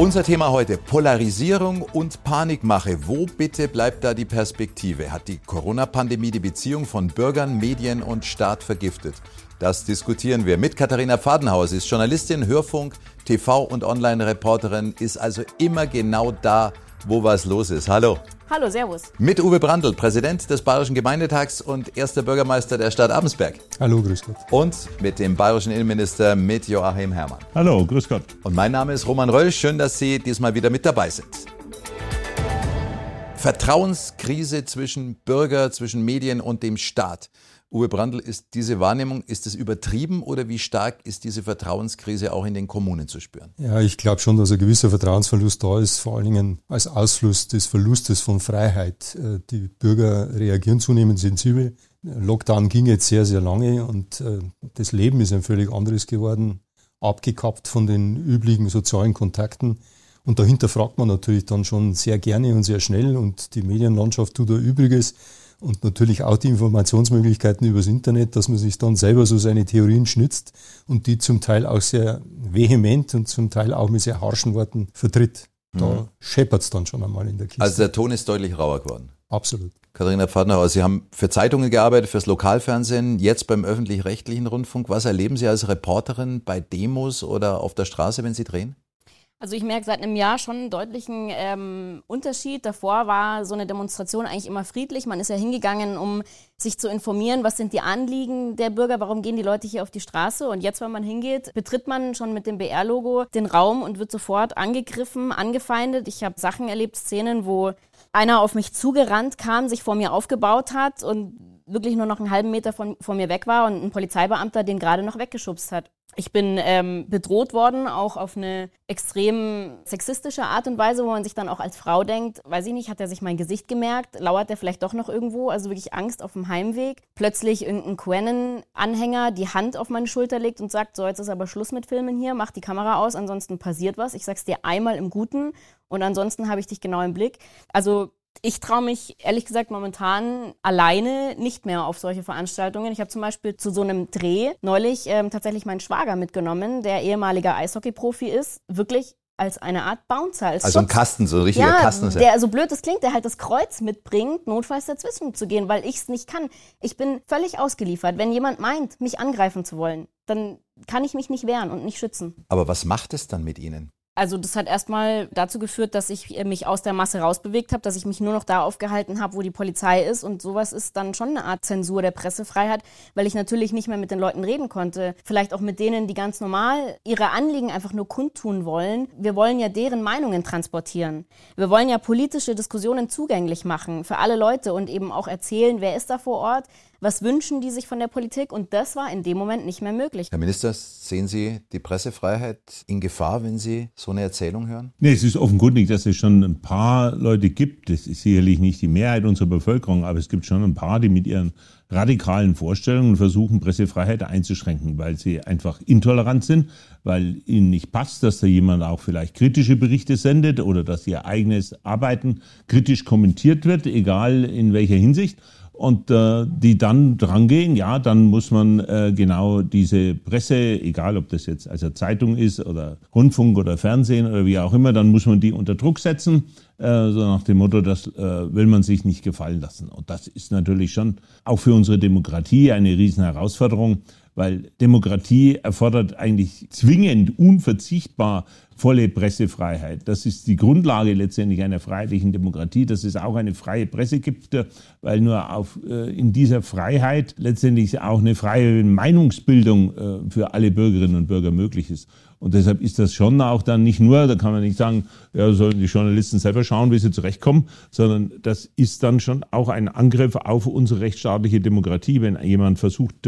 Unser Thema heute, Polarisierung und Panikmache. Wo bitte bleibt da die Perspektive? Hat die Corona-Pandemie die Beziehung von Bürgern, Medien und Staat vergiftet? Das diskutieren wir mit Katharina Pfadenhaus, ist Journalistin, Hörfunk, TV und Online-Reporterin, ist also immer genau da, wo was los ist. Hallo. Hallo, Servus. Mit Uwe Brandl, Präsident des Bayerischen Gemeindetags und erster Bürgermeister der Stadt Abensberg. Hallo, grüß Gott. Und mit dem bayerischen Innenminister mit Joachim Herrmann. Hallo, grüß Gott. Und mein Name ist Roman Röll. Schön, dass Sie diesmal wieder mit dabei sind. Vertrauenskrise zwischen Bürger, zwischen Medien und dem Staat. Uwe Brandl, ist diese Wahrnehmung, ist es übertrieben oder wie stark ist diese Vertrauenskrise auch in den Kommunen zu spüren? Ja, ich glaube schon, dass ein gewisser Vertrauensverlust da ist, vor allen Dingen als Ausfluss des Verlustes von Freiheit. Äh, die Bürger reagieren zunehmend sensibel. Lockdown ging jetzt sehr, sehr lange und äh, das Leben ist ein völlig anderes geworden, abgekappt von den üblichen sozialen Kontakten. Und dahinter fragt man natürlich dann schon sehr gerne und sehr schnell und die Medienlandschaft tut da Übriges und natürlich auch die Informationsmöglichkeiten übers Internet, dass man sich dann selber so seine Theorien schnitzt und die zum Teil auch sehr vehement und zum Teil auch mit sehr harschen Worten vertritt. Da mhm. scheppert es dann schon einmal in der Kiste. Also der Ton ist deutlich rauer geworden. Absolut. Katharina Pfadnerhauer, Sie haben für Zeitungen gearbeitet, fürs Lokalfernsehen, jetzt beim öffentlich-rechtlichen Rundfunk. Was erleben Sie als Reporterin bei Demos oder auf der Straße, wenn Sie drehen? Also ich merke seit einem Jahr schon einen deutlichen ähm, Unterschied. Davor war so eine Demonstration eigentlich immer friedlich. Man ist ja hingegangen, um sich zu informieren, was sind die Anliegen der Bürger, warum gehen die Leute hier auf die Straße. Und jetzt, wenn man hingeht, betritt man schon mit dem BR-Logo den Raum und wird sofort angegriffen, angefeindet. Ich habe Sachen erlebt, Szenen, wo einer auf mich zugerannt kam, sich vor mir aufgebaut hat und wirklich nur noch einen halben Meter von, von mir weg war und ein Polizeibeamter den gerade noch weggeschubst hat. Ich bin ähm, bedroht worden, auch auf eine extrem sexistische Art und Weise, wo man sich dann auch als Frau denkt, weiß ich nicht, hat er sich mein Gesicht gemerkt, lauert er vielleicht doch noch irgendwo, also wirklich Angst auf dem Heimweg. Plötzlich irgendein Quennen-Anhänger die Hand auf meine Schulter legt und sagt, so jetzt ist aber Schluss mit Filmen hier, mach die Kamera aus, ansonsten passiert was. Ich sag's dir einmal im Guten und ansonsten habe ich dich genau im Blick. Also ich traue mich ehrlich gesagt momentan alleine nicht mehr auf solche Veranstaltungen. Ich habe zum Beispiel zu so einem Dreh neulich ähm, tatsächlich meinen Schwager mitgenommen, der ehemaliger Eishockey-Profi ist. Wirklich als eine Art Bouncer. Als also Schutz. ein Kasten, so ein richtiger ja, Kasten. Der, so blöd es klingt, der halt das Kreuz mitbringt, notfalls dazwischen zu gehen, weil ich es nicht kann. Ich bin völlig ausgeliefert. Wenn jemand meint, mich angreifen zu wollen, dann kann ich mich nicht wehren und nicht schützen. Aber was macht es dann mit Ihnen? Also das hat erstmal dazu geführt, dass ich äh, mich aus der Masse rausbewegt habe, dass ich mich nur noch da aufgehalten habe, wo die Polizei ist. Und sowas ist dann schon eine Art Zensur der Pressefreiheit, weil ich natürlich nicht mehr mit den Leuten reden konnte. Vielleicht auch mit denen, die ganz normal ihre Anliegen einfach nur kundtun wollen. Wir wollen ja deren Meinungen transportieren. Wir wollen ja politische Diskussionen zugänglich machen für alle Leute und eben auch erzählen, wer ist da vor Ort, was wünschen die sich von der Politik? Und das war in dem Moment nicht mehr möglich. Herr Minister, sehen Sie die Pressefreiheit in Gefahr, wenn Sie so eine Erzählung hören? Nee, es ist offenkundig, dass es schon ein paar Leute gibt. Das ist sicherlich nicht die Mehrheit unserer Bevölkerung, aber es gibt schon ein paar, die mit ihren radikalen Vorstellungen versuchen, Pressefreiheit einzuschränken, weil sie einfach intolerant sind, weil ihnen nicht passt, dass da jemand auch vielleicht kritische Berichte sendet oder dass ihr eigenes Arbeiten kritisch kommentiert wird, egal in welcher Hinsicht und äh, die dann drangehen, ja, dann muss man äh, genau diese Presse, egal ob das jetzt also Zeitung ist oder Rundfunk oder Fernsehen oder wie auch immer, dann muss man die unter Druck setzen, äh, so nach dem Motto, das äh, will man sich nicht gefallen lassen. Und das ist natürlich schon auch für unsere Demokratie eine riesen Herausforderung, weil Demokratie erfordert eigentlich zwingend, unverzichtbar volle Pressefreiheit. Das ist die Grundlage letztendlich einer freiheitlichen Demokratie, dass es auch eine freie Presse gibt, weil nur auf, äh, in dieser Freiheit letztendlich auch eine freie Meinungsbildung äh, für alle Bürgerinnen und Bürger möglich ist. Und deshalb ist das schon auch dann nicht nur, da kann man nicht sagen, ja, sollen die Journalisten selber schauen, wie sie zurechtkommen, sondern das ist dann schon auch ein Angriff auf unsere rechtsstaatliche Demokratie, wenn jemand versucht,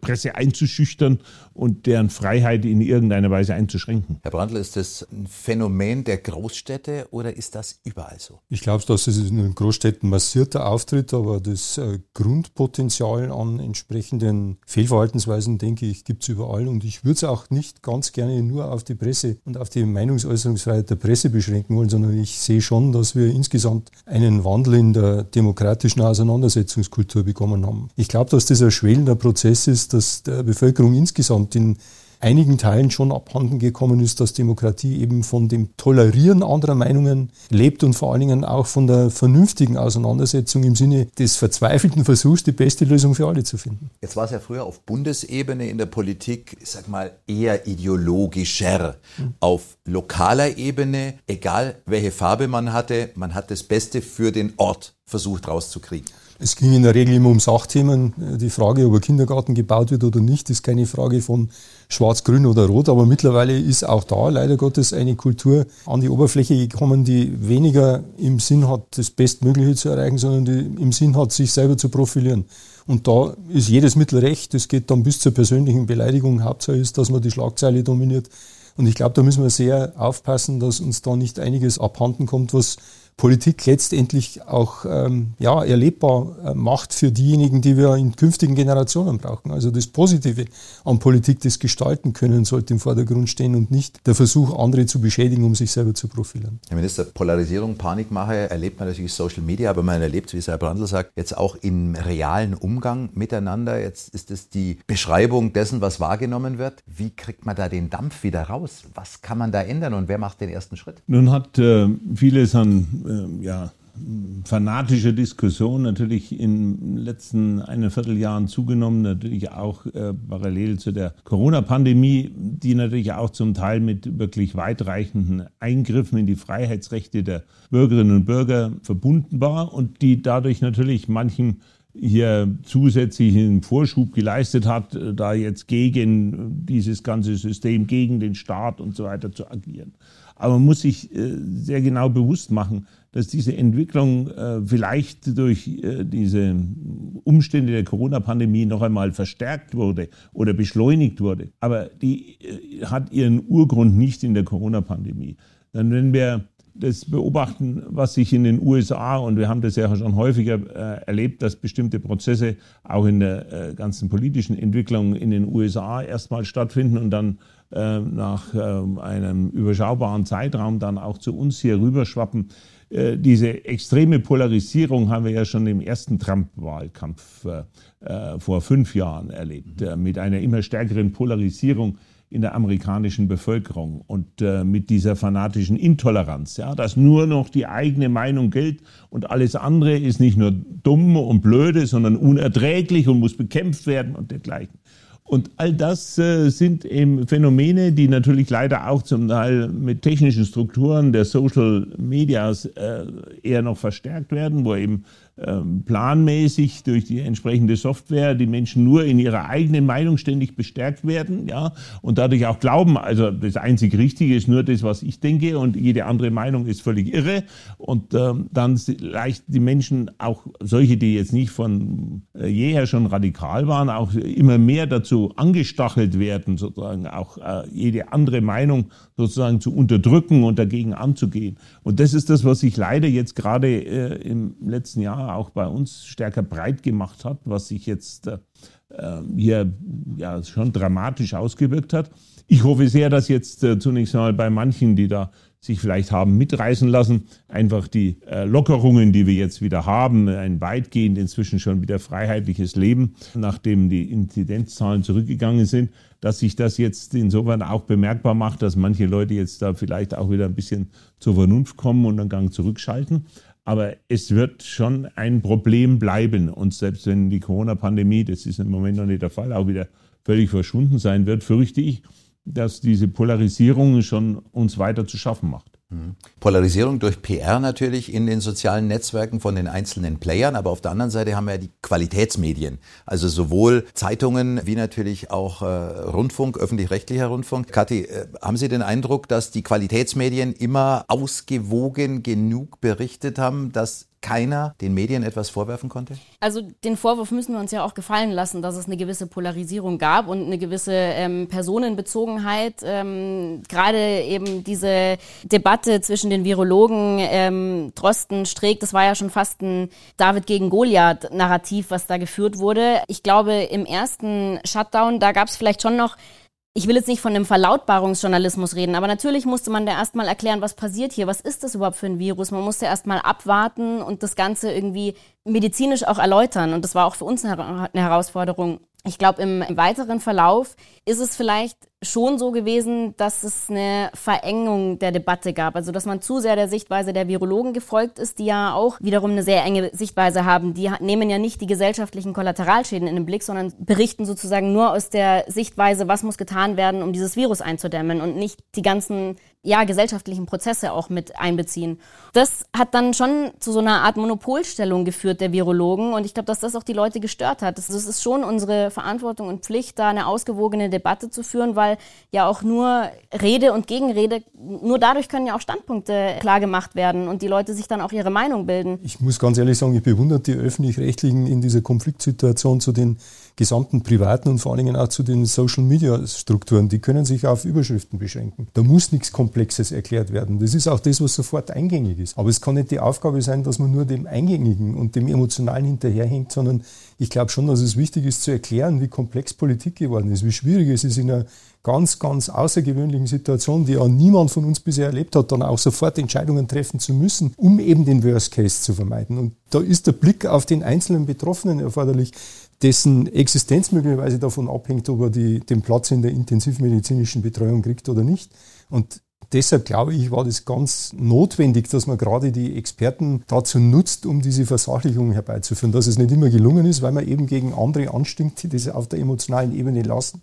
Presse einzuschüchtern und deren Freiheit in irgendeiner Weise einzuschränken. Herr Brandl, ist das ein Phänomen der Großstädte oder ist das überall so? Ich glaube, dass es in den Großstädten massierter auftritt, aber das äh, Grundpotenzial an entsprechenden Fehlverhaltensweisen, denke ich, gibt es überall. Und ich würde es auch nicht ganz gerne nur auf die Presse und auf die Meinungsäußerungsfreiheit der Presse beschränken wollen, sondern ich sehe schon, dass wir insgesamt einen Wandel in der demokratischen Auseinandersetzungskultur bekommen haben. Ich glaube, dass das ein schwelender Prozess ist, ist, dass der Bevölkerung insgesamt in einigen Teilen schon abhanden gekommen ist, dass Demokratie eben von dem Tolerieren anderer Meinungen lebt und vor allen Dingen auch von der vernünftigen Auseinandersetzung im Sinne des verzweifelten Versuchs, die beste Lösung für alle zu finden. Jetzt war es ja früher auf Bundesebene in der Politik, ich sag mal, eher ideologischer. Mhm. Auf lokaler Ebene, egal welche Farbe man hatte, man hat das Beste für den Ort versucht rauszukriegen. Es ging in der Regel immer um Sachthemen. Die Frage, ob ein Kindergarten gebaut wird oder nicht, ist keine Frage von Schwarz, Grün oder Rot. Aber mittlerweile ist auch da leider Gottes eine Kultur an die Oberfläche gekommen, die weniger im Sinn hat, das Bestmögliche zu erreichen, sondern die im Sinn hat, sich selber zu profilieren. Und da ist jedes Mittel recht. Es geht dann bis zur persönlichen Beleidigung. Hauptsache ist, dass man die Schlagzeile dominiert. Und ich glaube, da müssen wir sehr aufpassen, dass uns da nicht einiges abhanden kommt, was Politik letztendlich auch ähm, ja, erlebbar äh, macht für diejenigen, die wir in künftigen Generationen brauchen. Also das Positive an Politik, das gestalten können, sollte im Vordergrund stehen und nicht der Versuch, andere zu beschädigen, um sich selber zu profilieren. Herr Minister, Polarisierung, Panikmache erlebt man natürlich Social Media, aber man erlebt, wie es Herr Brandl sagt, jetzt auch im realen Umgang miteinander. Jetzt ist es die Beschreibung dessen, was wahrgenommen wird. Wie kriegt man da den Dampf wieder raus? Was kann man da ändern und wer macht den ersten Schritt? Nun hat äh, vieles an äh, ja, fanatische Diskussion natürlich in den letzten einen Vierteljahren zugenommen, natürlich auch äh, parallel zu der Corona-Pandemie, die natürlich auch zum Teil mit wirklich weitreichenden Eingriffen in die Freiheitsrechte der Bürgerinnen und Bürger verbunden war und die dadurch natürlich manchen hier zusätzlichen Vorschub geleistet hat, äh, da jetzt gegen dieses ganze System, gegen den Staat und so weiter zu agieren. Aber man muss sich äh, sehr genau bewusst machen, dass diese Entwicklung äh, vielleicht durch äh, diese Umstände der Corona-Pandemie noch einmal verstärkt wurde oder beschleunigt wurde. Aber die hat ihren Urgrund nicht in der Corona-Pandemie. Denn wenn wir das beobachten, was sich in den USA, und wir haben das ja schon häufiger äh, erlebt, dass bestimmte Prozesse auch in der äh, ganzen politischen Entwicklung in den USA erstmal stattfinden und dann nach einem überschaubaren Zeitraum dann auch zu uns hier rüberschwappen. Äh, diese extreme Polarisierung haben wir ja schon im ersten Trump-Wahlkampf äh, vor fünf Jahren erlebt, äh, mit einer immer stärkeren Polarisierung in der amerikanischen Bevölkerung und äh, mit dieser fanatischen Intoleranz, ja, dass nur noch die eigene Meinung gilt und alles andere ist nicht nur dumm und blöde, sondern unerträglich und muss bekämpft werden und dergleichen. Und all das äh, sind eben Phänomene, die natürlich leider auch zum Teil mit technischen Strukturen der Social Medias äh, eher noch verstärkt werden, wo eben planmäßig durch die entsprechende Software die Menschen nur in ihrer eigenen Meinung ständig bestärkt werden, ja, und dadurch auch glauben, also das einzig Richtige ist nur das, was ich denke und jede andere Meinung ist völlig irre und ähm, dann leicht die Menschen, auch solche, die jetzt nicht von äh, jeher schon radikal waren, auch immer mehr dazu angestachelt werden, sozusagen auch äh, jede andere Meinung sozusagen zu unterdrücken und dagegen anzugehen. Und das ist das, was sich leider jetzt gerade äh, im letzten Jahr auch bei uns stärker breit gemacht hat, was sich jetzt äh, hier ja schon dramatisch ausgewirkt hat. Ich hoffe sehr, dass jetzt äh, zunächst einmal bei manchen, die da sich vielleicht haben mitreißen lassen, einfach die äh, Lockerungen, die wir jetzt wieder haben, ein weitgehend inzwischen schon wieder freiheitliches Leben, nachdem die Inzidenzzahlen zurückgegangen sind, dass sich das jetzt insofern auch bemerkbar macht, dass manche Leute jetzt da vielleicht auch wieder ein bisschen zur Vernunft kommen und einen Gang zurückschalten. Aber es wird schon ein Problem bleiben. Und selbst wenn die Corona-Pandemie, das ist im Moment noch nicht der Fall, auch wieder völlig verschwunden sein wird, fürchte ich, dass diese Polarisierung schon uns weiter zu schaffen macht. Polarisierung durch PR natürlich in den sozialen Netzwerken von den einzelnen Playern, aber auf der anderen Seite haben wir ja die Qualitätsmedien, also sowohl Zeitungen wie natürlich auch äh, Rundfunk, öffentlich-rechtlicher Rundfunk. Kathi, äh, haben Sie den Eindruck, dass die Qualitätsmedien immer ausgewogen genug berichtet haben, dass keiner den Medien etwas vorwerfen konnte? Also den Vorwurf müssen wir uns ja auch gefallen lassen, dass es eine gewisse Polarisierung gab und eine gewisse ähm, Personenbezogenheit. Ähm, Gerade eben diese Debatte zwischen den Virologen ähm, Drosten, Streeck, das war ja schon fast ein David gegen Goliath-Narrativ, was da geführt wurde. Ich glaube, im ersten Shutdown, da gab es vielleicht schon noch ich will jetzt nicht von einem Verlautbarungsjournalismus reden, aber natürlich musste man da erstmal erklären, was passiert hier, was ist das überhaupt für ein Virus. Man musste erstmal abwarten und das Ganze irgendwie medizinisch auch erläutern. Und das war auch für uns eine Herausforderung. Ich glaube, im, weiteren Verlauf ist es vielleicht schon so gewesen, dass es eine Verengung der Debatte gab. Also dass man zu sehr der Sichtweise der Virologen gefolgt ist, die ja auch wiederum eine sehr enge Sichtweise haben. Die nehmen ja nicht die gesellschaftlichen Kollateralschäden in den Blick, sondern berichten sozusagen nur aus der Sichtweise, was muss getan werden, um dieses Virus einzudämmen und nicht die ganzen ja, gesellschaftlichen Prozesse auch mit einbeziehen. Das hat dann schon zu so einer Art Monopolstellung geführt der Virologen und ich glaube, dass das auch die Leute gestört hat. Das ist schon unsere Verantwortung und Pflicht, da eine ausgewogene Debatte zu führen, weil ja auch nur Rede und Gegenrede, nur dadurch können ja auch Standpunkte klar gemacht werden und die Leute sich dann auch ihre Meinung bilden. Ich muss ganz ehrlich sagen, ich bewundere die Öffentlich-Rechtlichen in dieser Konfliktsituation zu den gesamten privaten und vor allen Dingen auch zu den Social-Media-Strukturen. Die können sich auf Überschriften beschränken. Da muss nichts Komplexes erklärt werden. Das ist auch das, was sofort eingängig ist. Aber es kann nicht die Aufgabe sein, dass man nur dem Eingängigen und dem Emotionalen hinterherhängt, sondern ich glaube schon, dass es wichtig ist zu erklären, wie komplex Politik geworden ist, wie schwierig es ist in einer ganz, ganz außergewöhnlichen Situation, die ja niemand von uns bisher erlebt hat, dann auch sofort Entscheidungen treffen zu müssen, um eben den Worst Case zu vermeiden. Und da ist der Blick auf den einzelnen Betroffenen erforderlich dessen Existenz möglicherweise davon abhängt, ob er die, den Platz in der intensivmedizinischen Betreuung kriegt oder nicht. Und deshalb glaube ich, war das ganz notwendig, dass man gerade die Experten dazu nutzt, um diese Versachlichung herbeizuführen. Dass es nicht immer gelungen ist, weil man eben gegen andere anstimmt, die das auf der emotionalen Ebene lassen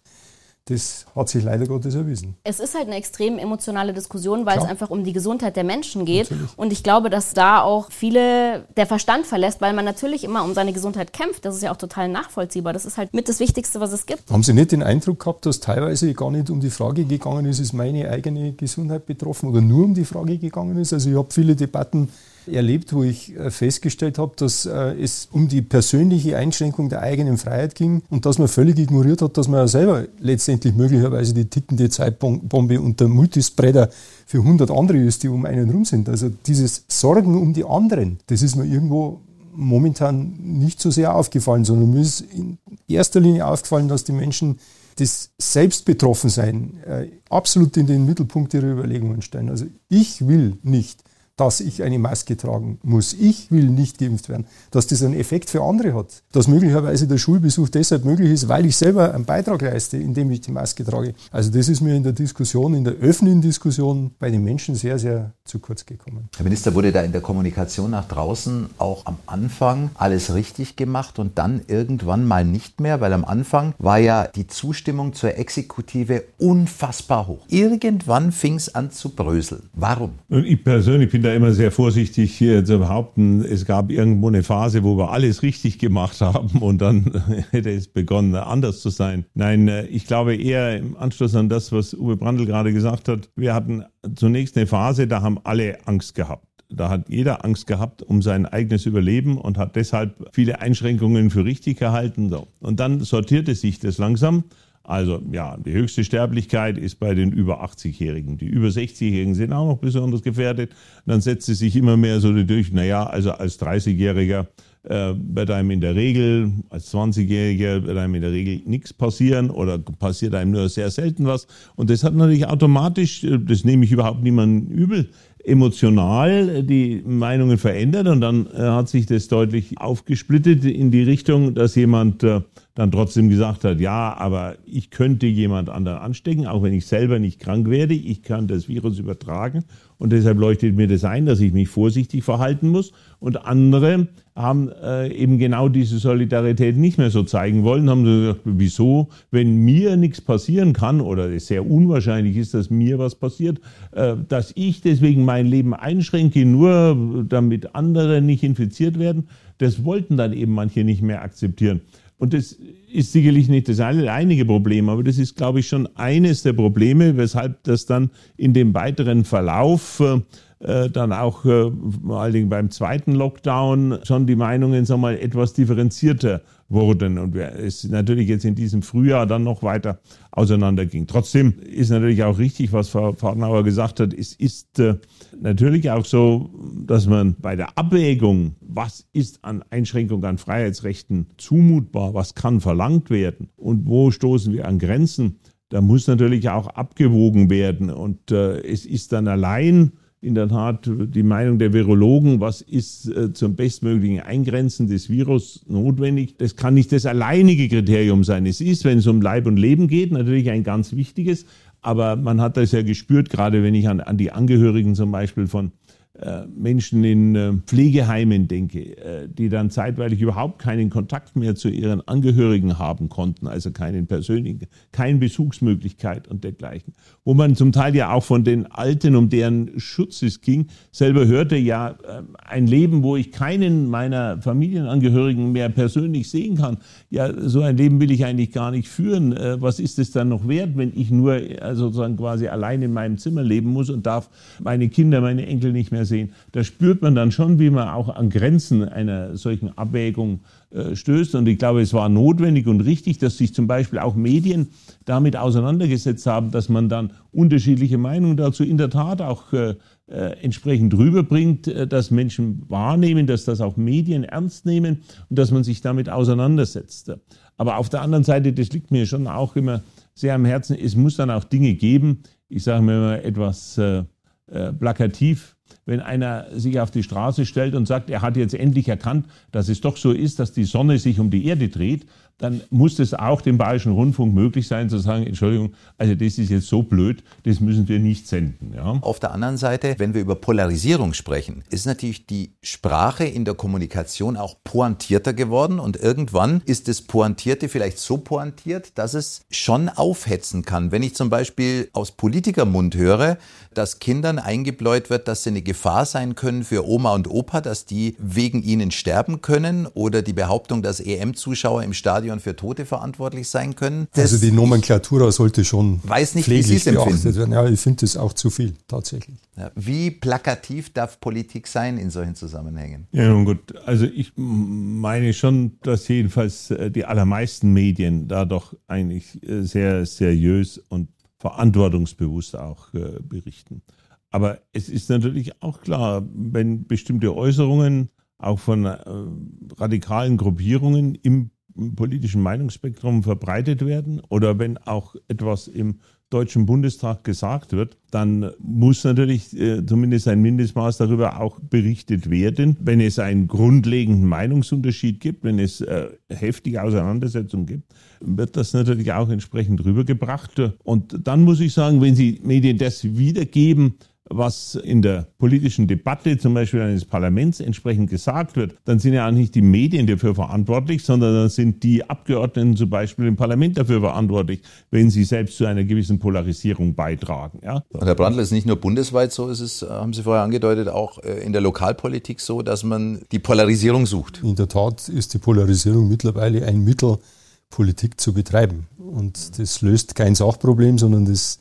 das hat sich leider Gottes erwiesen. Es ist halt eine extrem emotionale Diskussion, weil Klar. es einfach um die Gesundheit der Menschen geht. Natürlich. Und ich glaube, dass da auch viele der Verstand verlässt, weil man natürlich immer um seine Gesundheit kämpft. Das ist ja auch total nachvollziehbar. Das ist halt mit das Wichtigste, was es gibt. Haben Sie nicht den Eindruck gehabt, dass teilweise gar nicht um die Frage gegangen ist, ist meine eigene Gesundheit betroffen oder nur um die Frage gegangen ist? Also ich habe viele Debatten erlebt, wo ich äh, festgestellt habe, dass äh, es um die persönliche Einschränkung der eigenen Freiheit ging und dass man völlig ignoriert hat, dass man ja selber letztendlich möglicherweise die tickende Zeitbombe und der Multispreader für 100 andere ist, die um einen rum sind. Also dieses Sorgen um die anderen, das ist mir irgendwo momentan nicht so sehr aufgefallen, sondern mir ist in erster Linie aufgefallen, dass die Menschen das Selbstbetroffensein äh, absolut in den Mittelpunkt ihrer Überlegungen stellen. Also ich will nicht, dass ich eine Maske tragen muss. Ich will nicht geimpft werden. Dass das einen Effekt für andere hat. Dass möglicherweise der Schulbesuch deshalb möglich ist, weil ich selber einen Beitrag leiste, indem ich die Maske trage. Also das ist mir in der Diskussion, in der öffentlichen Diskussion bei den Menschen sehr, sehr zu kurz gekommen. Herr Minister, wurde da in der Kommunikation nach draußen auch am Anfang alles richtig gemacht und dann irgendwann mal nicht mehr? Weil am Anfang war ja die Zustimmung zur Exekutive unfassbar hoch. Irgendwann fing es an zu bröseln. Warum? Ich persönlich bin da immer sehr vorsichtig hier zu behaupten, es gab irgendwo eine Phase, wo wir alles richtig gemacht haben und dann hätte es begonnen, anders zu sein. Nein, äh, ich glaube eher im Anschluss an das, was Uwe Brandl gerade gesagt hat, wir hatten zunächst eine Phase, da haben alle Angst gehabt. Da hat jeder Angst gehabt um sein eigenes Überleben und hat deshalb viele Einschränkungen für richtig gehalten. Und dann sortierte sich das langsam also ja, die höchste Sterblichkeit ist bei den über 80-Jährigen. Die über 60-Jährigen sind auch noch besonders gefährdet. Dann setzt es sich immer mehr so durch, naja, also als 30-Jähriger äh, wird einem in der Regel, als 20-Jähriger wird einem in der Regel nichts passieren oder passiert einem nur sehr selten was. Und das hat natürlich automatisch, äh, das nehme ich überhaupt niemandem übel, emotional die Meinungen verändert und dann äh, hat sich das deutlich aufgesplittet in die Richtung, dass jemand äh, dann trotzdem gesagt hat, ja, aber ich könnte jemand anderen anstecken, auch wenn ich selber nicht krank werde, ich kann das Virus übertragen und deshalb leuchtet mir das ein, dass ich mich vorsichtig verhalten muss. Und andere haben äh, eben genau diese Solidarität nicht mehr so zeigen wollen, haben gesagt, wieso, wenn mir nichts passieren kann oder es sehr unwahrscheinlich ist, dass mir was passiert, äh, dass ich deswegen mein Leben einschränke, nur damit andere nicht infiziert werden, das wollten dann eben manche nicht mehr akzeptieren. Und das ist sicherlich nicht das alleinige Problem, aber das ist, glaube ich, schon eines der Probleme, weshalb das dann in dem weiteren Verlauf äh, dann auch äh, vor allen Dingen beim zweiten Lockdown schon die Meinungen sagen wir mal, etwas differenzierter wurden und es natürlich jetzt in diesem Frühjahr dann noch weiter auseinanderging. Trotzdem ist natürlich auch richtig, was Frau Fahrtenauer gesagt hat. Es ist äh, natürlich auch so, dass man bei der Abwägung, was ist an Einschränkung an Freiheitsrechten zumutbar, was kann verlangt werden und wo stoßen wir an Grenzen, da muss natürlich auch abgewogen werden. Und äh, es ist dann allein in der Tat die Meinung der Virologen, was ist äh, zum bestmöglichen Eingrenzen des Virus notwendig. Das kann nicht das alleinige Kriterium sein. Es ist, wenn es um Leib und Leben geht, natürlich ein ganz wichtiges. Aber man hat das ja gespürt, gerade wenn ich an, an die Angehörigen zum Beispiel von Menschen in äh, Pflegeheimen denke, äh, die dann zeitweilig überhaupt keinen Kontakt mehr zu ihren Angehörigen haben konnten, also keinen persönlichen, keine Besuchsmöglichkeit und dergleichen. Wo man zum Teil ja auch von den Alten, um deren Schutz es ging, selber hörte, ja, ein Leben, wo ich keinen meiner Familienangehörigen mehr persönlich sehen kann, ja, so ein Leben will ich eigentlich gar nicht führen. Was ist es dann noch wert, wenn ich nur sozusagen quasi allein in meinem Zimmer leben muss und darf meine Kinder, meine Enkel nicht mehr sehen. Da spürt man dann schon, wie man auch an Grenzen einer solchen Abwägung äh, stößt. Und ich glaube, es war notwendig und richtig, dass sich zum Beispiel auch Medien damit auseinandergesetzt haben, dass man dann unterschiedliche Meinungen dazu in der Tat auch äh, äh, entsprechend rüberbringt, dass Menschen wahrnehmen, dass das auch Medien ernst nehmen und dass man sich damit auseinandersetzt. Aber auf der anderen Seite, das liegt mir schon auch immer sehr am Herzen, es muss dann auch Dinge geben, ich sage mir immer etwas äh, plakativ, wenn einer sich auf die Straße stellt und sagt, er hat jetzt endlich erkannt, dass es doch so ist, dass die Sonne sich um die Erde dreht, dann muss es auch dem Bayerischen Rundfunk möglich sein zu sagen, Entschuldigung, also das ist jetzt so blöd, das müssen wir nicht senden. Ja. Auf der anderen Seite, wenn wir über Polarisierung sprechen, ist natürlich die Sprache in der Kommunikation auch pointierter geworden und irgendwann ist das Pointierte vielleicht so pointiert, dass es schon aufhetzen kann. Wenn ich zum Beispiel aus Politikermund höre, dass Kindern eingebläut wird, dass sie eine Gefahr sein können für Oma und Opa, dass die wegen ihnen sterben können oder die Behauptung, dass EM-Zuschauer im Stadion für Tote verantwortlich sein können. Also die Nomenklatura sollte schon weiß nicht, wie Sie es empfinden. Ja, ich finde das auch zu viel, tatsächlich. Ja, wie plakativ darf Politik sein in solchen Zusammenhängen? Ja, nun gut. Also ich meine schon, dass jedenfalls äh, die allermeisten Medien da doch eigentlich äh, sehr seriös und verantwortungsbewusst auch äh, berichten. Aber es ist natürlich auch klar, wenn bestimmte Äußerungen auch von äh, radikalen Gruppierungen im politischen Meinungsspektrum verbreitet werden oder wenn auch etwas im Deutschen Bundestag gesagt wird, dann muss natürlich äh, zumindest ein Mindestmaß darüber auch berichtet werden. Wenn es einen grundlegenden Meinungsunterschied gibt, wenn es äh, heftige Auseinandersetzungen gibt, wird das natürlich auch entsprechend rübergebracht. Und dann muss ich sagen, wenn Sie Medien das wiedergeben, was in der politischen Debatte zum Beispiel eines Parlaments entsprechend gesagt wird, dann sind ja auch nicht die Medien dafür verantwortlich, sondern dann sind die Abgeordneten zum Beispiel im Parlament dafür verantwortlich, wenn sie selbst zu einer gewissen Polarisierung beitragen. Ja? Und Herr Brandl, ist nicht nur bundesweit so, ist es, haben Sie vorher angedeutet, auch äh, in der Lokalpolitik so, dass man die Polarisierung sucht. In der Tat ist die Polarisierung mittlerweile ein Mittel, Politik zu betreiben. Und das löst kein Sachproblem, sondern das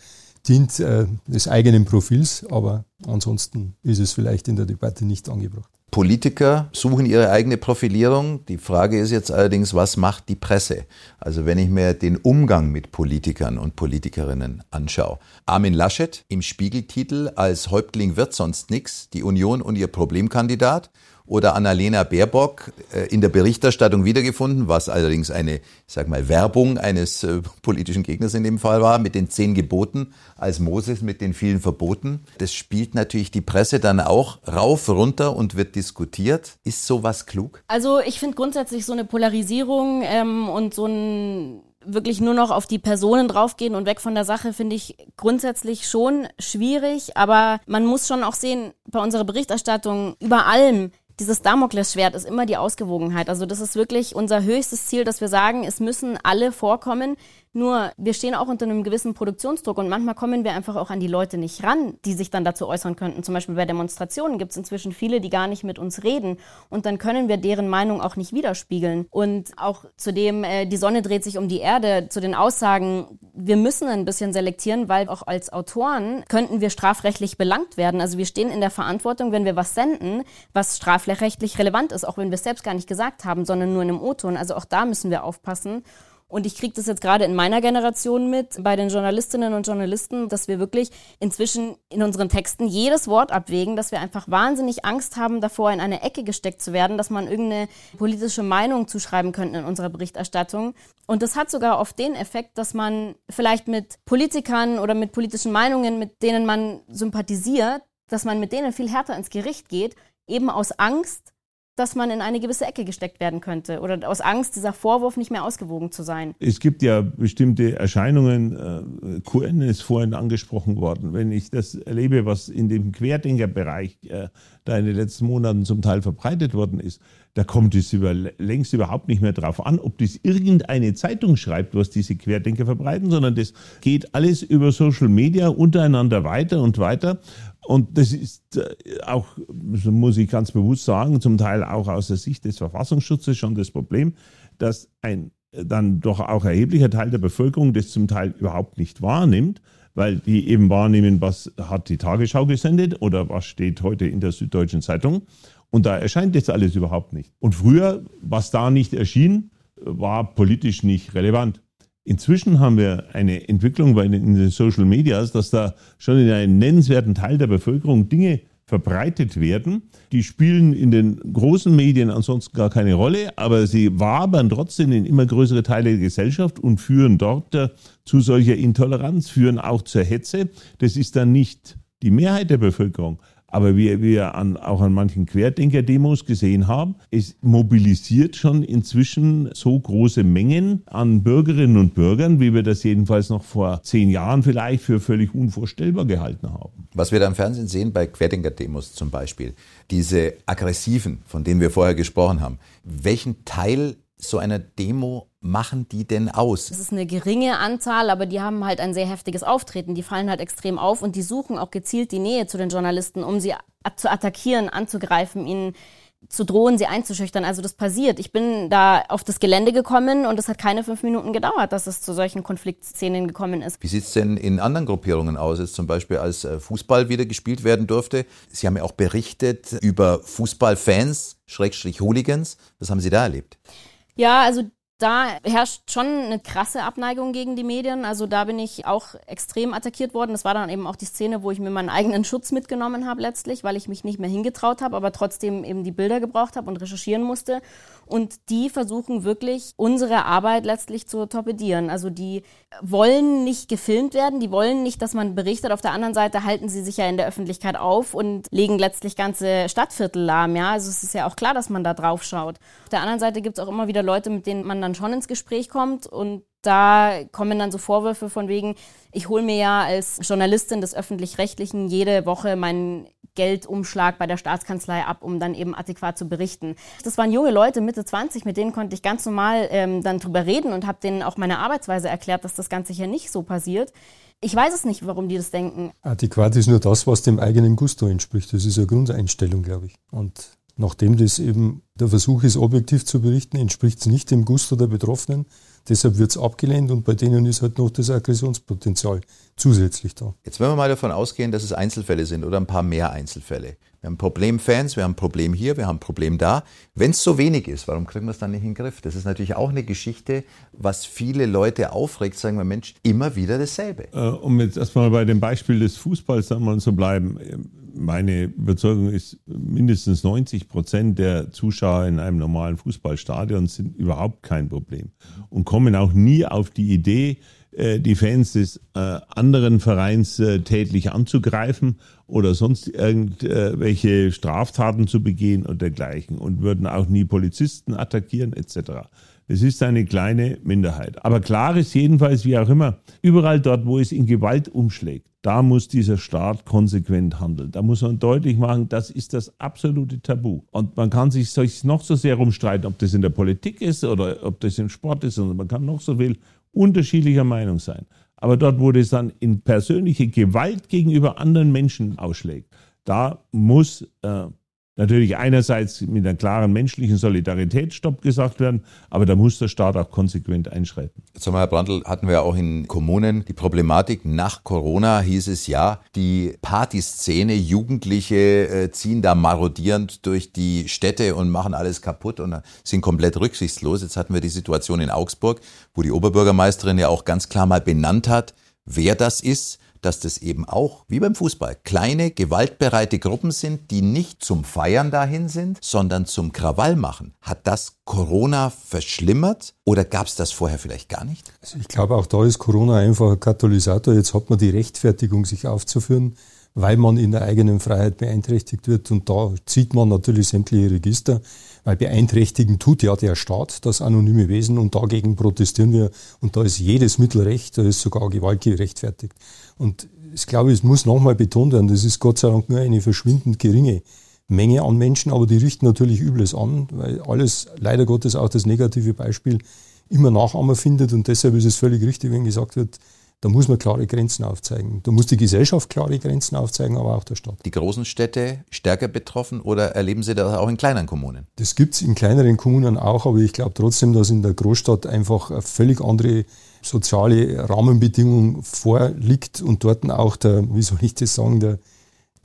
dient äh, des eigenen Profils, aber ansonsten ist es vielleicht in der Debatte nicht angebracht. Politiker suchen ihre eigene Profilierung. Die Frage ist jetzt allerdings, was macht die Presse? Also wenn ich mir den Umgang mit Politikern und Politikerinnen anschaue. Armin Laschet im Spiegeltitel als Häuptling wird sonst nichts, die Union und ihr Problemkandidat oder Annalena Baerbock äh, in der Berichterstattung wiedergefunden, was allerdings eine, ich sag mal, Werbung eines äh, politischen Gegners in dem Fall war, mit den zehn Geboten als Moses mit den vielen Verboten. Das spielt natürlich die Presse dann auch rauf, runter und wird diskutiert. Ist sowas klug? Also ich finde grundsätzlich so eine Polarisierung ähm, und so ein wirklich nur noch auf die Personen draufgehen und weg von der Sache, finde ich grundsätzlich schon schwierig. Aber man muss schon auch sehen, bei unserer Berichterstattung über allem dieses Damoklesschwert ist immer die Ausgewogenheit. Also das ist wirklich unser höchstes Ziel, dass wir sagen, es müssen alle vorkommen. Nur wir stehen auch unter einem gewissen Produktionsdruck und manchmal kommen wir einfach auch an die Leute nicht ran, die sich dann dazu äußern könnten. Zum Beispiel bei Demonstrationen gibt es inzwischen viele, die gar nicht mit uns reden und dann können wir deren Meinung auch nicht widerspiegeln. Und auch zu dem, äh, die Sonne dreht sich um die Erde, zu den Aussagen, wir müssen ein bisschen selektieren, weil auch als Autoren könnten wir strafrechtlich belangt werden. Also wir stehen in der Verantwortung, wenn wir was senden, was strafrechtlich relevant ist, auch wenn wir es selbst gar nicht gesagt haben, sondern nur in einem O-Ton. Also auch da müssen wir aufpassen. Und ich kriege das jetzt gerade in meiner Generation mit, bei den Journalistinnen und Journalisten, dass wir wirklich inzwischen in unseren Texten jedes Wort abwägen, dass wir einfach wahnsinnig Angst haben, davor in eine Ecke gesteckt zu werden, dass man irgendeine politische Meinung zuschreiben könnte in unserer Berichterstattung. Und das hat sogar oft den Effekt, dass man vielleicht mit Politikern oder mit politischen Meinungen, mit denen man sympathisiert, dass man mit denen viel härter ins Gericht geht, eben aus Angst, dass man in eine gewisse Ecke gesteckt werden könnte oder aus Angst, dieser Vorwurf nicht mehr ausgewogen zu sein. Es gibt ja bestimmte Erscheinungen, äh, QN ist vorhin angesprochen worden. Wenn ich das erlebe, was in dem Querdenkerbereich äh, da in den letzten Monaten zum Teil verbreitet worden ist, da kommt es über, längst überhaupt nicht mehr darauf an, ob das irgendeine Zeitung schreibt, was diese Querdenker verbreiten, sondern das geht alles über Social Media untereinander weiter und weiter. Und das ist äh, auch, muss ich ganz bewusst sagen, zum Teil auch aus der Sicht des Verfassungsschutzes schon das Problem, dass ein dann doch auch erheblicher Teil der Bevölkerung das zum Teil überhaupt nicht wahrnimmt, weil die eben wahrnehmen, was hat die Tagesschau gesendet oder was steht heute in der Süddeutschen Zeitung. Und da erscheint das alles überhaupt nicht. Und früher, was da nicht erschien, war politisch nicht relevant. Inzwischen haben wir eine Entwicklung in den Social Medias, dass da schon in einem nennenswerten Teil der Bevölkerung Dinge verbreitet werden. Die spielen in den großen Medien ansonsten gar keine Rolle, aber sie wabern trotzdem in immer größere Teile der Gesellschaft und führen dort äh, zu solcher Intoleranz, führen auch zur Hetze. Das ist dann nicht die Mehrheit der Bevölkerung, aber wie wir an, auch an manchen Querdenker-Demos gesehen haben, es mobilisiert schon inzwischen so große Mengen an Bürgerinnen und Bürgern, wie wir das jedenfalls noch vor zehn Jahren vielleicht für völlig unvorstellbar gehalten haben. Was wir da im Fernsehen sehen, bei Querdenker-Demos zum Beispiel, diese aggressiven, von denen wir vorher gesprochen haben, welchen Teil so einer Demo machen die denn aus? Es ist eine geringe Anzahl, aber die haben halt ein sehr heftiges Auftreten. Die fallen halt extrem auf und die suchen auch gezielt die Nähe zu den Journalisten, um sie zu attackieren, anzugreifen, ihnen zu drohen, sie einzuschüchtern. Also das passiert. Ich bin da auf das Gelände gekommen und es hat keine fünf Minuten gedauert, dass es zu solchen Konfliktszenen gekommen ist. Wie sieht es denn in anderen Gruppierungen aus? Jetzt zum Beispiel als äh, Fußball wieder gespielt werden durfte. Sie haben ja auch berichtet über Fußballfans, Schrägstrich Hooligans. Was haben Sie da erlebt? Ja, also da herrscht schon eine krasse Abneigung gegen die Medien. Also da bin ich auch extrem attackiert worden. Das war dann eben auch die Szene, wo ich mir meinen eigenen Schutz mitgenommen habe letztlich, weil ich mich nicht mehr hingetraut habe, aber trotzdem eben die Bilder gebraucht habe und recherchieren musste. Und die versuchen wirklich unsere Arbeit letztlich zu torpedieren. Also die wollen nicht gefilmt werden, die wollen nicht, dass man berichtet. Auf der anderen Seite halten sie sich ja in der Öffentlichkeit auf und legen letztlich ganze Stadtviertel lahm. Ja, also es ist ja auch klar, dass man da drauf schaut. Auf der anderen Seite gibt es auch immer wieder Leute, mit denen man dann schon ins Gespräch kommt und da kommen dann so Vorwürfe von wegen, ich hole mir ja als Journalistin des öffentlich-rechtlichen jede Woche meinen Geldumschlag bei der Staatskanzlei ab, um dann eben adäquat zu berichten. Das waren junge Leute, Mitte 20, mit denen konnte ich ganz normal ähm, dann drüber reden und habe denen auch meine Arbeitsweise erklärt, dass das Ganze hier nicht so passiert. Ich weiß es nicht, warum die das denken. Adäquat ist nur das, was dem eigenen Gusto entspricht. Das ist eine Grundeinstellung, glaube ich. Und nachdem das eben der Versuch ist, objektiv zu berichten, entspricht es nicht dem Gusto der Betroffenen. Deshalb wird es abgelehnt und bei denen ist halt noch das Aggressionspotenzial zusätzlich da. Jetzt wenn wir mal davon ausgehen, dass es Einzelfälle sind oder ein paar mehr Einzelfälle. Wir haben Problemfans, wir haben ein Problem hier, wir haben ein Problem da. Wenn es so wenig ist, warum kriegen wir es dann nicht in den Griff? Das ist natürlich auch eine Geschichte, was viele Leute aufregt, sagen wir, Mensch, immer wieder dasselbe. Äh, um jetzt erstmal bei dem Beispiel des Fußballs einmal zu bleiben. Meine Überzeugung ist, mindestens 90 Prozent der Zuschauer in einem normalen Fußballstadion sind überhaupt kein Problem und kommen auch nie auf die Idee, die Fans des äh, anderen Vereins äh, tätlich anzugreifen oder sonst irgendwelche Straftaten zu begehen und dergleichen und würden auch nie Polizisten attackieren etc. Es ist eine kleine Minderheit. Aber klar ist jedenfalls, wie auch immer, überall dort, wo es in Gewalt umschlägt, da muss dieser Staat konsequent handeln. Da muss man deutlich machen, das ist das absolute Tabu. Und man kann sich noch so sehr rumstreiten, ob das in der Politik ist oder ob das im Sport ist. Und man kann noch so viel unterschiedlicher Meinung sein. Aber dort, wo das dann in persönliche Gewalt gegenüber anderen Menschen ausschlägt, da muss äh, natürlich einerseits mit einer klaren menschlichen Solidarität Stopp gesagt werden, aber da muss der Staat auch konsequent einschreiten. Jetzt haben wir, Herr Brandl, hatten wir ja auch in Kommunen die Problematik. Nach Corona hieß es ja, die Partyszene, Jugendliche äh, ziehen da marodierend durch die Städte und machen alles kaputt und sind komplett rücksichtslos. Jetzt hatten wir die Situation in Augsburg, wo die Oberbürgermeisterin ja auch ganz klar mal benannt hat, wer das ist dass das eben auch, wie beim Fußball, kleine, gewaltbereite Gruppen sind, die nicht zum Feiern dahin sind, sondern zum Krawall machen. Hat das Corona verschlimmert oder gab es das vorher vielleicht gar nicht? Also ich glaube, auch da ist Corona einfach ein Katalysator. Jetzt hat man die Rechtfertigung, sich aufzuführen weil man in der eigenen Freiheit beeinträchtigt wird. Und da zieht man natürlich sämtliche Register, weil beeinträchtigen tut ja der Staat, das anonyme Wesen, und dagegen protestieren wir. Und da ist jedes Mittel recht, da ist sogar Gewalt gerechtfertigt. Und ich glaube, es muss nochmal betont werden, das ist Gott sei Dank nur eine verschwindend geringe Menge an Menschen, aber die richten natürlich Übles an, weil alles, leider Gottes auch das negative Beispiel, immer Nachahmer findet und deshalb ist es völlig richtig, wenn gesagt wird, da muss man klare Grenzen aufzeigen. Da muss die Gesellschaft klare Grenzen aufzeigen, aber auch der Staat. Die großen Städte stärker betroffen oder erleben Sie das auch in kleineren Kommunen? Das gibt es in kleineren Kommunen auch, aber ich glaube trotzdem, dass in der Großstadt einfach eine völlig andere soziale Rahmenbedingung vorliegt und dort auch der, wie soll ich das sagen, der,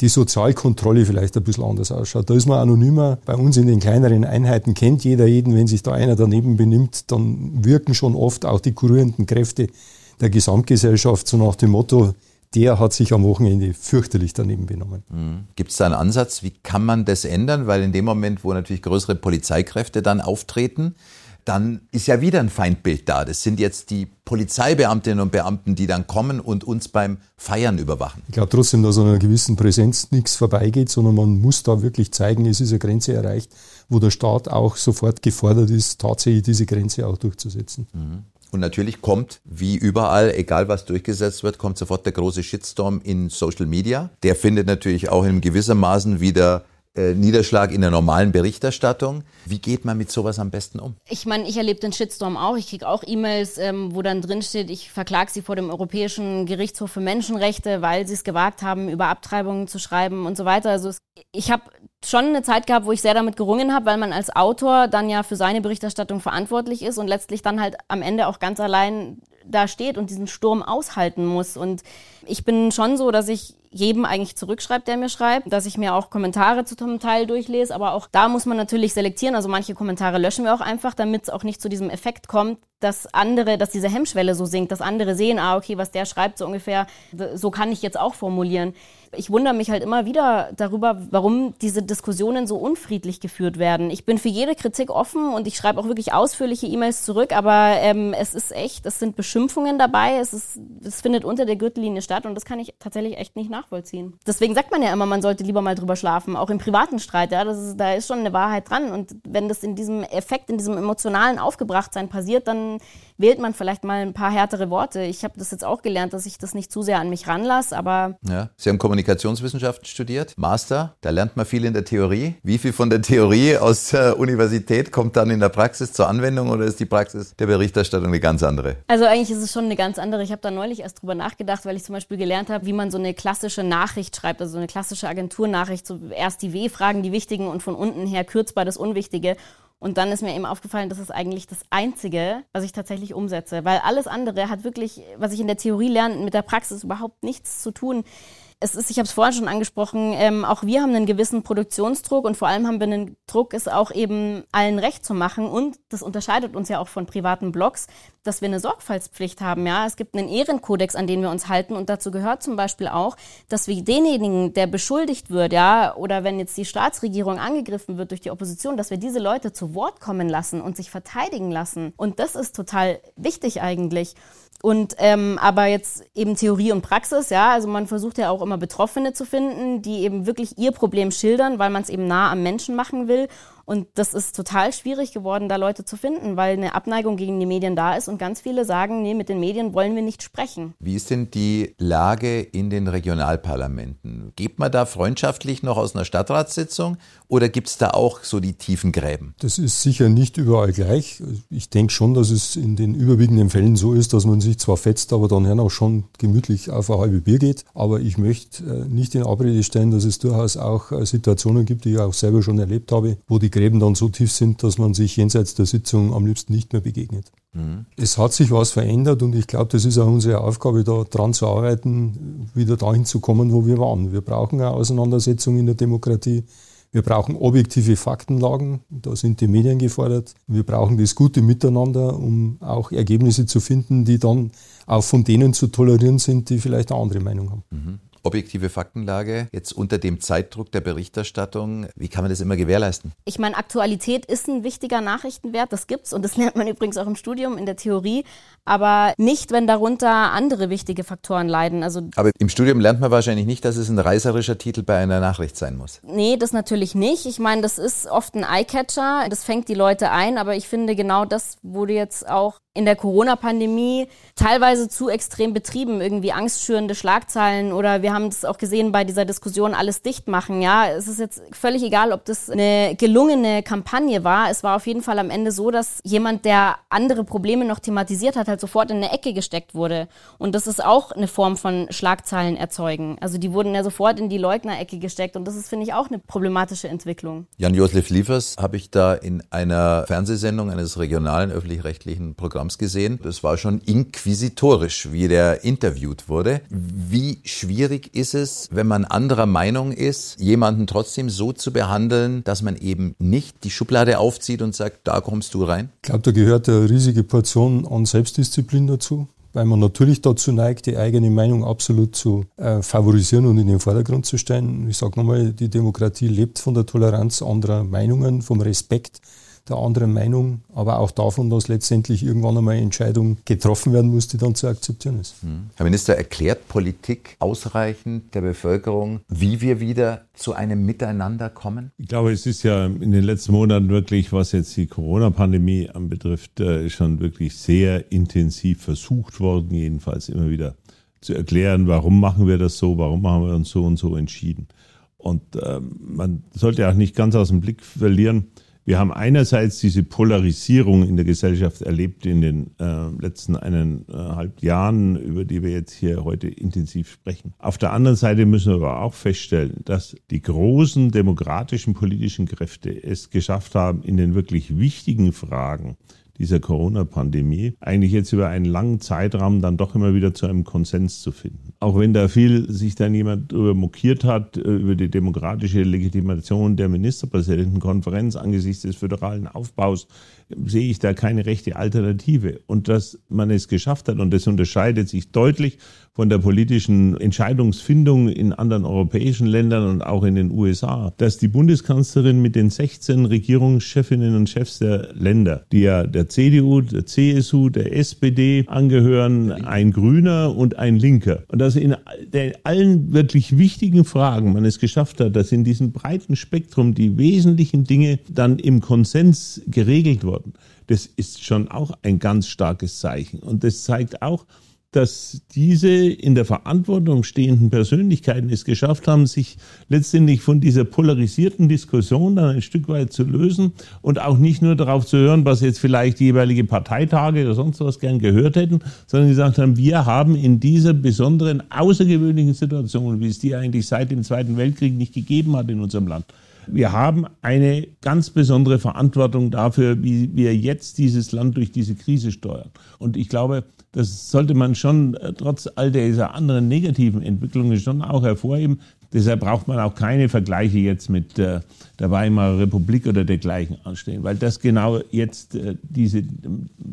die Sozialkontrolle vielleicht ein bisschen anders ausschaut. Da ist man anonymer. Bei uns in den kleineren Einheiten kennt jeder jeden. Wenn sich da einer daneben benimmt, dann wirken schon oft auch die kurierenden Kräfte der Gesamtgesellschaft so nach dem Motto, der hat sich am Wochenende fürchterlich daneben benommen. Mhm. Gibt es da einen Ansatz, wie kann man das ändern? Weil in dem Moment, wo natürlich größere Polizeikräfte dann auftreten, dann ist ja wieder ein Feindbild da. Das sind jetzt die Polizeibeamtinnen und Beamten, die dann kommen und uns beim Feiern überwachen. Ich glaube trotzdem, dass an einer gewissen Präsenz nichts vorbeigeht, sondern man muss da wirklich zeigen, es ist eine Grenze erreicht, wo der Staat auch sofort gefordert ist, tatsächlich diese Grenze auch durchzusetzen. Mhm. Und natürlich kommt, wie überall, egal was durchgesetzt wird, kommt sofort der große Shitstorm in Social Media. Der findet natürlich auch in gewissermaßen wieder äh, Niederschlag in der normalen Berichterstattung. Wie geht man mit sowas am besten um? Ich meine, ich erlebe den Shitstorm auch. Ich kriege auch E-Mails, ähm, wo dann drin steht, ich verklage sie vor dem Europäischen Gerichtshof für Menschenrechte, weil sie es gewagt haben, über Abtreibungen zu schreiben und so weiter. Also es, ich habe schon eine Zeit gehabt, wo ich sehr damit gerungen habe, weil man als Autor dann ja für seine Berichterstattung verantwortlich ist und letztlich dann halt am Ende auch ganz allein da steht und diesen Sturm aushalten muss. Und ich bin schon so, dass ich jedem eigentlich zurückschreibe, der mir schreibt, dass ich mir auch Kommentare zu einem Teil durchlese, aber auch da muss man natürlich selektieren. Also manche Kommentare löschen wir auch einfach, damit es auch nicht zu diesem Effekt kommt, dass andere, dass diese Hemmschwelle so sinkt, dass andere sehen, ah, okay, was der schreibt, so ungefähr, so kann ich jetzt auch formulieren. Ich wundere mich halt immer wieder darüber, warum diese Diskussionen so unfriedlich geführt werden. Ich bin für jede Kritik offen und ich schreibe auch wirklich ausführliche E-Mails zurück, aber ähm, es ist echt, es sind Beschimpfungen dabei, es, ist, es findet unter der Gürtellinie statt und das kann ich tatsächlich echt nicht nachvollziehen. Deswegen sagt man ja immer, man sollte lieber mal drüber schlafen, auch im privaten Streit, ja, das ist, da ist schon eine Wahrheit dran und wenn das in diesem Effekt, in diesem emotionalen Aufgebrachtsein passiert, dann wählt man vielleicht mal ein paar härtere Worte. Ich habe das jetzt auch gelernt, dass ich das nicht zu sehr an mich ranlasse, aber. Ja, Sie haben Kommunikationswissenschaften studiert, Master, da lernt man viel in der Theorie. Wie viel von der Theorie aus der Universität kommt dann in der Praxis zur Anwendung oder ist die Praxis der Berichterstattung eine ganz andere? Also eigentlich ist es schon eine ganz andere. Ich habe da neulich erst drüber nachgedacht, weil ich zum Beispiel gelernt habe, wie man so eine klassische Nachricht schreibt, also so eine klassische Agenturnachricht, so erst die W-Fragen, die wichtigen und von unten her kürzbar das Unwichtige. Und dann ist mir eben aufgefallen, das ist eigentlich das Einzige, was ich tatsächlich umsetze. Weil alles andere hat wirklich, was ich in der Theorie lerne, mit der Praxis überhaupt nichts zu tun es ist, ich habe es vorhin schon angesprochen, ähm, auch wir haben einen gewissen Produktionsdruck und vor allem haben wir einen Druck, es auch eben allen recht zu machen. Und das unterscheidet uns ja auch von privaten Blogs, dass wir eine Sorgfaltspflicht haben. Ja, es gibt einen Ehrenkodex, an den wir uns halten und dazu gehört zum Beispiel auch, dass wir denjenigen, der beschuldigt wird, ja, oder wenn jetzt die Staatsregierung angegriffen wird durch die Opposition, dass wir diese Leute zu Wort kommen lassen und sich verteidigen lassen. Und das ist total wichtig eigentlich. Und ähm, aber jetzt eben Theorie und Praxis, ja, also man versucht ja auch immer Betroffene zu finden, die eben wirklich ihr Problem schildern, weil man es eben nah am Menschen machen will und das ist total schwierig geworden, da Leute zu finden, weil eine Abneigung gegen die Medien da ist und ganz viele sagen, nee, mit den Medien wollen wir nicht sprechen. Wie ist denn die Lage in den Regionalparlamenten? Geht man da freundschaftlich noch aus einer Stadtratssitzung oder gibt es da auch so die tiefen Gräben? Das ist sicher nicht überall gleich. Ich denke schon, dass es in den überwiegenden Fällen so ist, dass man sich zwar fetzt, aber dann auch schon gemütlich auf eine halbe Bier geht. Aber ich möchte äh, nicht in Abrede stellen, dass es durchaus auch äh, Situationen gibt, die ich auch selber schon erlebt habe, wo die Gräben dann so tief sind, dass man sich jenseits der Sitzung am liebsten nicht mehr begegnet. Mhm. Es hat sich was verändert und ich glaube, das ist auch unsere Aufgabe, da dran zu arbeiten, wieder dahin zu kommen, wo wir waren. Wir brauchen eine Auseinandersetzung in der Demokratie. Wir brauchen objektive Faktenlagen, da sind die Medien gefordert. Wir brauchen das gute Miteinander, um auch Ergebnisse zu finden, die dann auch von denen zu tolerieren sind, die vielleicht eine andere Meinung haben. Mhm. Objektive Faktenlage jetzt unter dem Zeitdruck der Berichterstattung? Wie kann man das immer gewährleisten? Ich meine, Aktualität ist ein wichtiger Nachrichtenwert, das gibt's und das lernt man übrigens auch im Studium, in der Theorie, aber nicht, wenn darunter andere wichtige Faktoren leiden. Also aber im Studium lernt man wahrscheinlich nicht, dass es ein reißerischer Titel bei einer Nachricht sein muss. Nee, das natürlich nicht. Ich meine, das ist oft ein Eyecatcher, das fängt die Leute ein, aber ich finde genau das wurde jetzt auch in der Corona-Pandemie teilweise zu extrem betrieben, irgendwie angstschürende Schlagzeilen oder wir haben das auch gesehen bei dieser Diskussion alles dicht machen. Ja, es ist jetzt völlig egal, ob das eine gelungene Kampagne war. Es war auf jeden Fall am Ende so, dass jemand, der andere Probleme noch thematisiert hat, halt sofort in eine Ecke gesteckt wurde. Und das ist auch eine Form von Schlagzeilen erzeugen. Also die wurden ja sofort in die Leugnerecke gesteckt und das ist, finde ich, auch eine problematische Entwicklung. Jan-Josef Liefers habe ich da in einer Fernsehsendung eines regionalen öffentlich-rechtlichen Programms Programms gesehen. Das war schon inquisitorisch, wie der interviewt wurde. Wie schwierig ist es, wenn man anderer Meinung ist, jemanden trotzdem so zu behandeln, dass man eben nicht die Schublade aufzieht und sagt, da kommst du rein? Ich glaube, da gehört eine riesige Portion an Selbstdisziplin dazu weil man natürlich dazu neigt, die eigene Meinung absolut zu äh, favorisieren und in den Vordergrund zu stellen. Ich sage nochmal, die Demokratie lebt von der Toleranz anderer Meinungen, vom Respekt der anderen Meinung, aber auch davon, dass letztendlich irgendwann einmal eine Entscheidung getroffen werden muss, die dann zu akzeptieren ist. Hm. Herr Minister, erklärt Politik ausreichend der Bevölkerung, wie wir wieder zu einem Miteinander kommen? Ich glaube, es ist ja in den letzten Monaten wirklich, was jetzt die Corona-Pandemie anbetrifft, äh, schon wirklich sehr intensiv versucht worden, jedenfalls immer wieder zu erklären, warum machen wir das so, warum haben wir uns so und so entschieden. Und äh, man sollte auch nicht ganz aus dem Blick verlieren, wir haben einerseits diese Polarisierung in der Gesellschaft erlebt in den äh, letzten eineinhalb Jahren, über die wir jetzt hier heute intensiv sprechen. Auf der anderen Seite müssen wir aber auch feststellen, dass die großen demokratischen politischen Kräfte es geschafft haben, in den wirklich wichtigen Fragen dieser Corona-Pandemie, eigentlich jetzt über einen langen Zeitraum dann doch immer wieder zu einem Konsens zu finden. Auch wenn da viel sich dann jemand darüber mokiert hat, äh, über die demokratische Legitimation der Ministerpräsidentenkonferenz angesichts des föderalen Aufbaus, sehe ich da keine rechte Alternative. Und dass man es geschafft hat, und das unterscheidet sich deutlich von der politischen Entscheidungsfindung in anderen europäischen Ländern und auch in den USA, dass die Bundeskanzlerin mit den 16 Regierungschefinnen und Chefs der Länder, die ja der CDU, der CSU, der SPD angehören, ein Grüner und ein Linker. Und dass in allen wirklich wichtigen Fragen man es geschafft hat, dass in diesem breiten Spektrum die wesentlichen Dinge dann im Konsens geregelt wurden. Das ist schon auch ein ganz starkes Zeichen. Und das zeigt auch, dass diese in der Verantwortung stehenden Persönlichkeiten es geschafft haben, sich letztendlich von dieser polarisierten Diskussion dann ein Stück weit zu lösen und auch nicht nur darauf zu hören, was jetzt vielleicht die jeweilige Parteitage oder sonst was gern gehört hätten, sondern gesagt haben, wir haben in dieser besonderen, außergewöhnlichen Situation, wie es die eigentlich seit dem Zweiten Weltkrieg nicht gegeben hat in unserem Land, wir haben eine ganz besondere Verantwortung dafür, wie wir jetzt dieses Land durch diese Krise steuern. Und ich glaube, das sollte man schon äh, trotz all dieser anderen negativen Entwicklungen schon auch hervorheben. Deshalb braucht man auch keine Vergleiche jetzt mit äh, der Weimarer Republik oder dergleichen anstehen, weil das genau jetzt äh, diese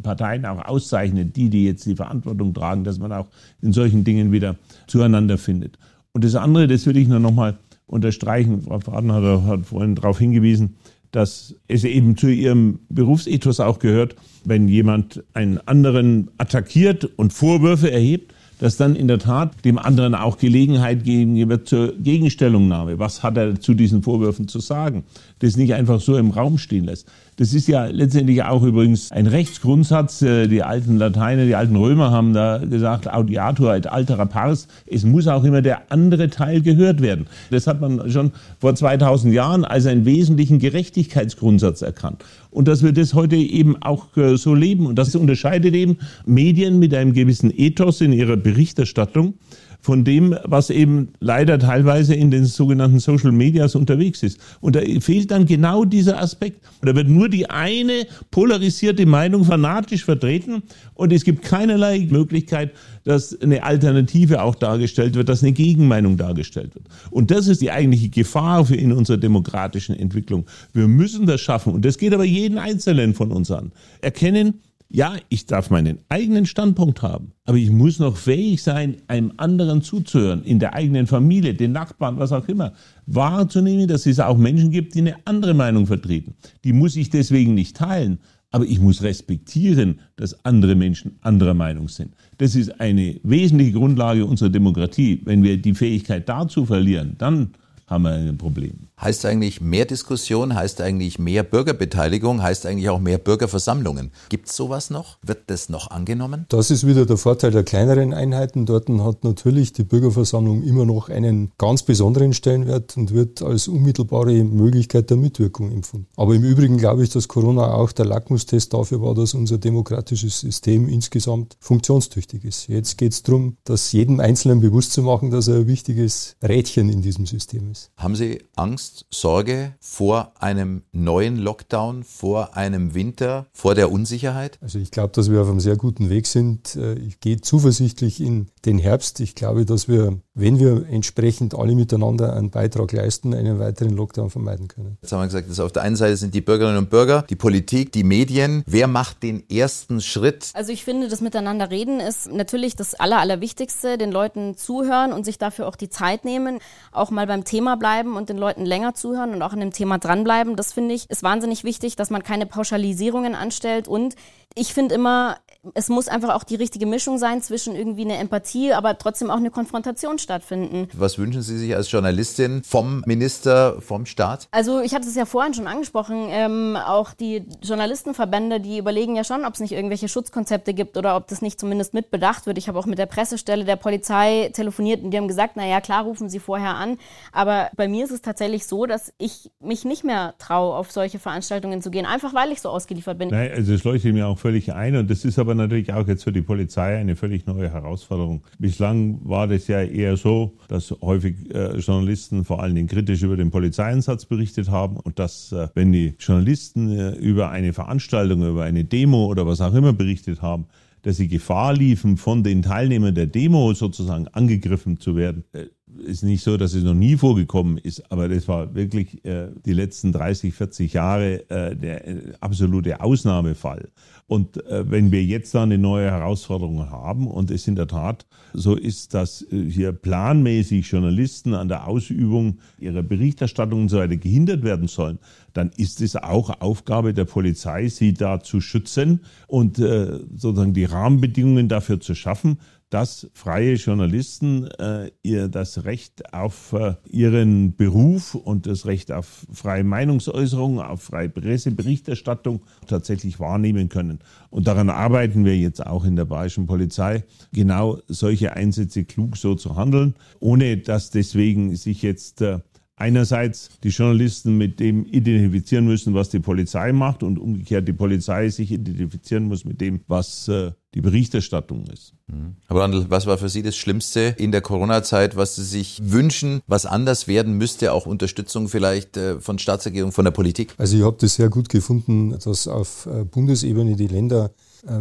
Parteien auch auszeichnet, die, die jetzt die Verantwortung tragen, dass man auch in solchen Dingen wieder zueinander findet. Und das andere, das würde ich nur noch mal unterstreichen. Frau Faden hat, hat vorhin darauf hingewiesen, dass es eben zu ihrem Berufsethos auch gehört, wenn jemand einen anderen attackiert und Vorwürfe erhebt, dass dann in der Tat dem anderen auch Gelegenheit geben wird zur Gegenstellungnahme. Was hat er zu diesen Vorwürfen zu sagen? Das nicht einfach so im Raum stehen lässt. Das ist ja letztendlich auch übrigens ein Rechtsgrundsatz. Äh, die alten Lateiner, die alten Römer haben da gesagt, audiatur et altera pars. Es muss auch immer der andere Teil gehört werden. Das hat man schon vor 2000 Jahren als einen wesentlichen Gerechtigkeitsgrundsatz erkannt. Und dass wir das heute eben auch äh, so leben. Und das unterscheidet eben Medien mit einem gewissen Ethos in ihrer Berichterstattung von dem, was eben leider teilweise in den sogenannten Social Medias unterwegs ist. Und da fehlt dann genau dieser Aspekt. Da wird nur die eine polarisierte Meinung fanatisch vertreten und es gibt keinerlei Möglichkeit, dass eine Alternative auch dargestellt wird, dass eine Gegenmeinung dargestellt wird. Und das ist die eigentliche Gefahr für in unserer demokratischen Entwicklung. Wir müssen das schaffen und das geht aber jeden Einzelnen von uns an. Erkennen, Ja, ich darf meinen eigenen Standpunkt haben, aber ich muss noch fähig sein, einem anderen zuzuhören, in der eigenen Familie, den Nachbarn, was auch immer, wahrzunehmen, dass es auch Menschen gibt, die eine andere Meinung vertreten. Die muss ich deswegen nicht teilen, aber ich muss respektieren, dass andere Menschen anderer Meinung sind. Das ist eine wesentliche Grundlage unserer Demokratie. Wenn wir die Fähigkeit dazu verlieren, dann haben wir ein Problem. Heißt eigentlich mehr Diskussion, heißt eigentlich mehr Bürgerbeteiligung, heißt eigentlich auch mehr Bürgerversammlungen. Gibt es sowas noch? Wird das noch angenommen? Das ist wieder der Vorteil der kleineren Einheiten. Dort hat natürlich die Bürgerversammlung immer noch einen ganz besonderen Stellenwert und wird als unmittelbare Möglichkeit der Mitwirkung empfunden. Aber im Übrigen glaube ich, dass Corona auch der Lackmustest dafür war, dass unser demokratisches System insgesamt funktionstüchtig ist. Jetzt geht es darum, dass jedem Einzelnen bewusst zu machen, dass er ein wichtiges Rädchen in diesem System ist. Haben Sie Angst, Sorge vor einem neuen Lockdown, vor einem Winter, vor der Unsicherheit? Also ich glaube, dass wir auf einem sehr guten Weg sind. Äh, ich gehe zuversichtlich in den Herbst. Ich glaube, dass wir, wenn wir entsprechend alle miteinander einen Beitrag leisten, einen weiteren Lockdown vermeiden können. Jetzt haben wir gesagt, dass auf der einen Seite sind die Bürgerinnen und Bürger, die Politik, die Medien. Wer macht den ersten Schritt? Also ich finde, das Miteinander reden ist natürlich das Aller, Allerwichtigste, den Leuten zuhören und sich dafür auch die Zeit nehmen, auch mal beim Thema bleiben und den Leuten länger zuhören und auch an dem Thema dranbleiben. Das finde ich ist wahnsinnig wichtig, dass man keine Pauschalisierungen anstellt und ich finde immer, es muss einfach auch die richtige Mischung sein zwischen irgendwie eine Empathie, aber trotzdem auch eine Konfrontation stattfinden. Was wünschen Sie sich als Journalistin vom Minister, vom Staat? Also ich hatte es ja vorhin schon angesprochen, ähm, auch die Journalistenverbände, die überlegen ja schon, ob es nicht irgendwelche Schutzkonzepte gibt oder ob das nicht zumindest mitbedacht wird. Ich habe auch mit der Pressestelle der Polizei telefoniert und die haben gesagt, na ja, klar, rufen Sie vorher an. Aber bei mir ist es tatsächlich so, dass ich mich nicht mehr traue, auf solche Veranstaltungen zu gehen, einfach weil ich so ausgeliefert bin. Nein, also es leuchtet mir auch völlig ein und das ist aber natürlich auch jetzt für die Polizei eine völlig neue Herausforderung. Bislang war das ja eher so, dass häufig äh, Journalisten vor allen Dingen kritisch über den Polizeieinsatz berichtet haben und dass, äh, wenn die Journalisten äh, über eine Veranstaltung, über eine Demo oder was auch immer berichtet haben, dass sie Gefahr liefen, von den Teilnehmern der Demo sozusagen angegriffen zu werden. Äh, ist nicht so, dass es noch nie vorgekommen ist, aber das war wirklich äh, die letzten 30, 40 Jahre äh, der äh, absolute Ausnahmefall. Und äh, wenn wir jetzt da eine neue Herausforderung haben und es in der Tat so ist, dass hier planmäßig Journalisten an der Ausübung ihrer Berichterstattung und so weiter gehindert werden sollen, dann ist es auch Aufgabe der Polizei, sie da zu schützen und äh, sozusagen die Rahmenbedingungen dafür zu schaffen, dass freie Journalisten äh, ihr das Recht auf äh, ihren Beruf und das Recht auf freie Meinungsäußerung, auf freie Presseberichterstattung tatsächlich wahrnehmen können. Und daran arbeiten wir jetzt auch in der bayerischen Polizei, genau solche Einsätze klug so zu handeln, ohne dass deswegen sich jetzt äh, einerseits die Journalisten mit dem identifizieren müssen, was die Polizei macht und umgekehrt die Polizei sich identifizieren muss mit dem, was äh, die Berichterstattung ist. Mhm. Herr Brandl, was war für Sie das Schlimmste in der Corona-Zeit, was Sie sich wünschen, was anders werden müsste, auch Unterstützung vielleicht äh, von Staatsregierung, von der Politik? Also ich habe das sehr gut gefunden, dass auf äh, Bundesebene die Länder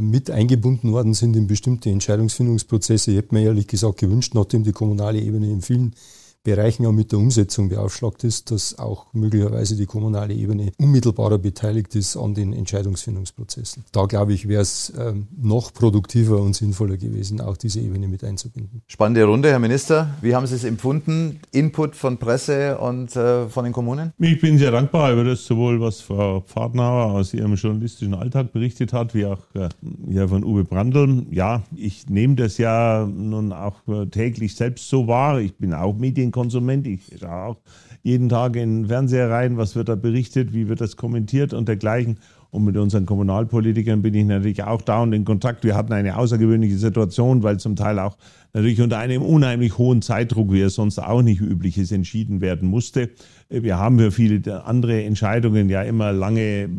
mit eingebunden worden sind in bestimmte Entscheidungsfindungsprozesse. Ich hätte mir ehrlich gesagt gewünscht, nachdem die kommunale Ebene in vielen Bereichen auch mit der Umsetzung beaufschlagt ist, dass auch möglicherweise die kommunale Ebene unmittelbarer beteiligt ist an den Entscheidungsfindungsprozessen. Da glaube ich, wäre es ähm, noch produktiver und sinnvoller gewesen, auch diese Ebene mit einzubinden. Spannende Runde, Herr Minister. Wie haben Sie es empfunden? Input von Presse und äh, von den Kommunen? Ich bin sehr dankbar über das, sowohl was Frau Pfadnauer aus ihrem journalistischen Alltag berichtet hat, wie auch äh, ja, von Uwe Brandl. Ja, ich nehme das ja nun auch äh, täglich selbst so wahr. Ich bin auch Medien Konsument. Ich schaue auch jeden Tag in den Fernseher rein, was wird da berichtet, wie wird das kommentiert und dergleichen. Und mit unseren Kommunalpolitikern bin ich natürlich auch da und in Kontakt. Wir hatten eine außergewöhnliche Situation, weil zum Teil auch natürlich unter einem unheimlich hohen Zeitdruck, wie es sonst auch nicht üblich ist, entschieden werden musste. Wir haben für viele andere Entscheidungen ja immer lange äh,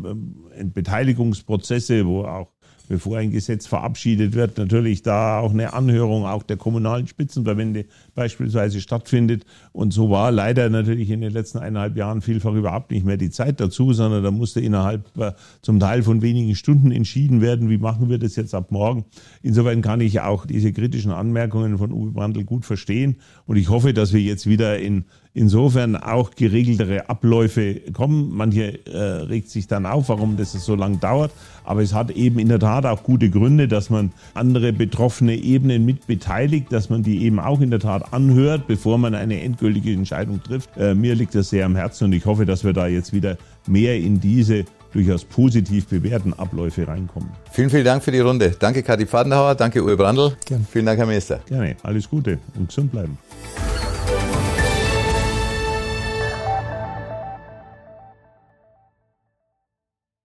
Beteiligungsprozesse, wo auch bevor ein Gesetz verabschiedet wird, natürlich da auch eine Anhörung auch der kommunalen Spitzenverbände beispielsweise stattfindet. Und so war leider natürlich in den letzten eineinhalb Jahren vielfach überhaupt nicht mehr die Zeit dazu, sondern da musste innerhalb äh, zum Teil von wenigen Stunden entschieden werden, wie machen wir das jetzt ab morgen. Insofern kann ich auch diese kritischen Anmerkungen von Uwe Brandl gut verstehen. Und ich hoffe, dass wir jetzt wieder in insofern auch geregeltere Abläufe kommen. Manche äh, regt sich dann auf, warum das so lange dauert. Aber es hat eben in der Tat auch gute Gründe, dass man andere betroffene Ebenen mit beteiligt, dass man die eben auch in der Tat anhört, bevor man eine endgültige Entscheidung trifft. Äh, mir liegt das sehr am Herzen und ich hoffe, dass wir da jetzt wieder mehr in diese durchaus positiv bewährten Abläufe reinkommen. Vielen, vielen Dank für die Runde. Danke, Kathi Fadenhauer. Danke, Uwe Brandl. Gerne. Vielen Dank, Herr Minister. Gerne. Alles Gute und gesund bleiben.